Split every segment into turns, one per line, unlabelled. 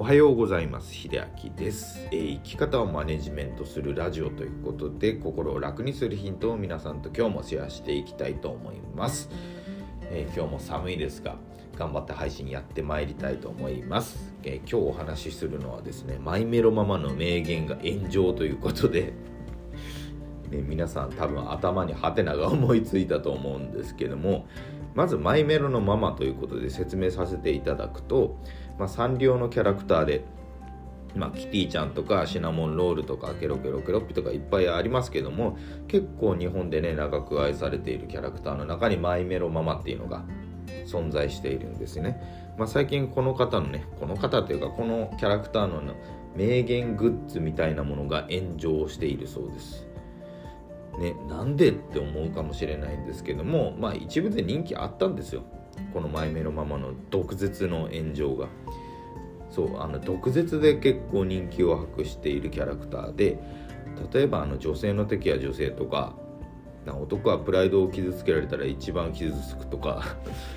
おはようございます。秀明です、えー、生き方をマネジメントするラジオということで心を楽にするヒントを皆さんと今日もシェアしていきたいと思います、えー、今日も寒いですが頑張って配信やってまいりたいと思います、えー、今日お話しするのはですねマイメロママの名言が炎上ということで ね、皆さん多分頭にハテナが思いついたと思うんですけどもまずマイメロのママということで説明させていただくと、まあ、サンリオのキャラクターで、まあ、キティちゃんとかシナモンロールとかケロケロケロッピとかいっぱいありますけども結構日本でね長く愛されているキャラクターの中にマイメロママっていうのが存在しているんですね、まあ、最近この方のねこの方というかこのキャラクターの名言グッズみたいなものが炎上しているそうです。ね、なんでって思うかもしれないんですけども、まあ一部で人気あったんですよ。このマイメロママの毒舌の炎上が。そう、あの毒舌で結構人気を博しているキャラクターで、例えばあの女性の敵は女性とか、男はプライドを傷つけられたら一番傷つくとか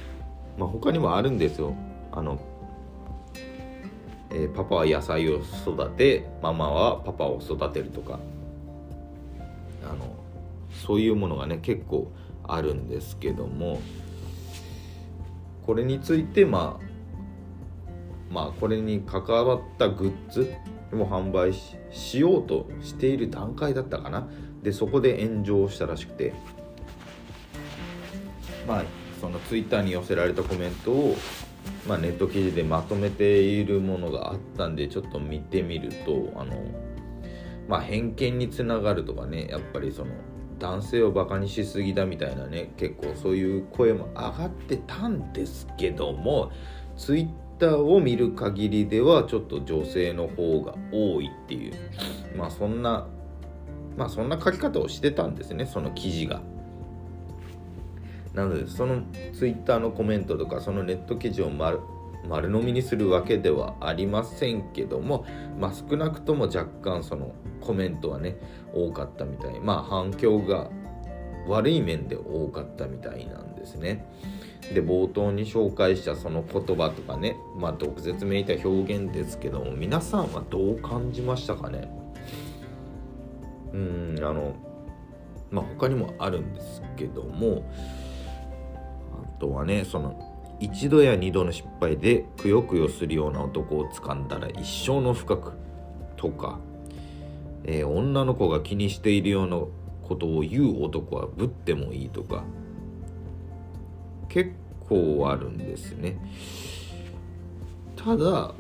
まあ他にもあるんですよ。あのえー、パパは野菜を育てママはパパを育てるとかそういうものがね結構あるんですけどもこれについてまあまあこれに関わったグッズも販売しようとしている段階だったかな。でそこで炎上したらしくて。まあそのツイッターに寄せられたコメントを、まあ、ネット記事でまとめているものがあったんでちょっと見てみるとあのまあ偏見につながるとかねやっぱりその男性をバカにしすぎだみたいなね結構そういう声も上がってたんですけどもツイッターを見る限りではちょっと女性の方が多いっていうまあそんなまあそんな書き方をしてたんですねその記事が。なのでそのツイッターのコメントとかそのネット記事を丸飲みにするわけではありませんけども、まあ、少なくとも若干そのコメントはね多かったみたい。まあ反響が悪い面で多かったみたいなんですね。で冒頭に紹介したその言葉とかねまあ毒舌めいた表現ですけども皆さんはどう感じましたかね？うんあのまあ他にもあるんですけどもあとはねその一度や二度の失敗でくよくよするような男を掴んだら一生の深くとか、えー、女の子が気にしているようなことを言う男はぶってもいいとか結構あるんですね。ただ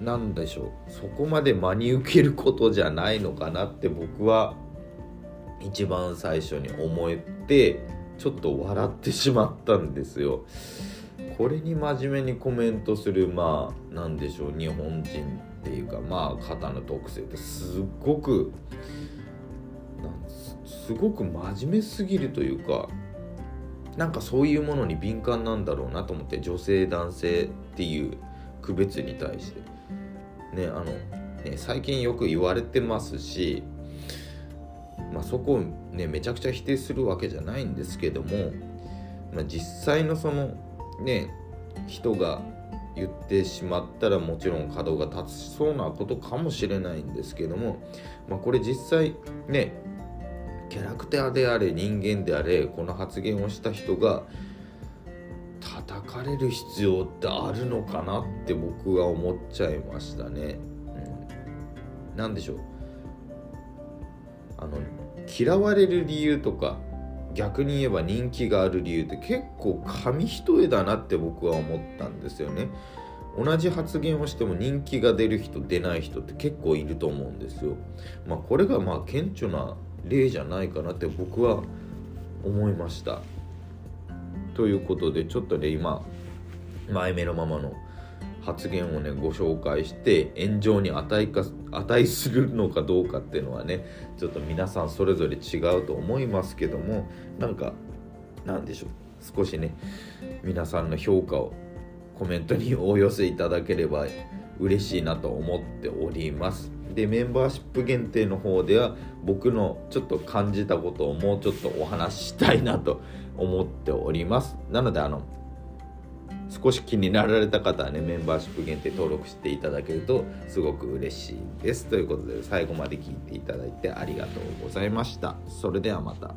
何でしょうそこまで真に受けることじゃないのかなって僕は一番最初に思えてちょっと笑ってしまったんですよ。これに真面目にコメントするまあなんでしょう日本人っていうかまあ方の特性ってすっごくすごく真面目すぎるというかなんかそういうものに敏感なんだろうなと思って女性男性っていう区別に対してねあのね最近よく言われてますしまあ、そこをねめちゃくちゃ否定するわけじゃないんですけども、まあ、実際のそのね人が言ってしまったらもちろん角が立ちそうなことかもしれないんですけども、まあ、これ実際ねキャラクターであれ人間であれこの発言をした人が叩かれる必要ってあるのかなって僕は思っちゃいましたね。うん、何でしょう？あの嫌われる理由とか逆に言えば人気がある理由って結構紙一重だなって僕は思ったんですよね。同じ発言をしても人気が出る人出ない人って結構いると思うんですよ。まあこれがまあ顕著な例じゃないかなって僕は思いました。ということでちょっとね今前目のままの発言をねご紹介して炎上に値か値するのかどうかっていうのはねちょっと皆さんそれぞれ違うと思いますけどもなんかなんでしょう。少しね皆さんの評価をコメントにお寄せいただければ嬉しいなと思っております。でメンバーシップ限定の方では僕のちょっと感じたことをもうちょっとお話ししたいなと思っております。なのであの少し気になられた方はねメンバーシップ限定登録していただけるとすごく嬉しいです。ということで最後まで聞いていただいてありがとうございました。それではまた。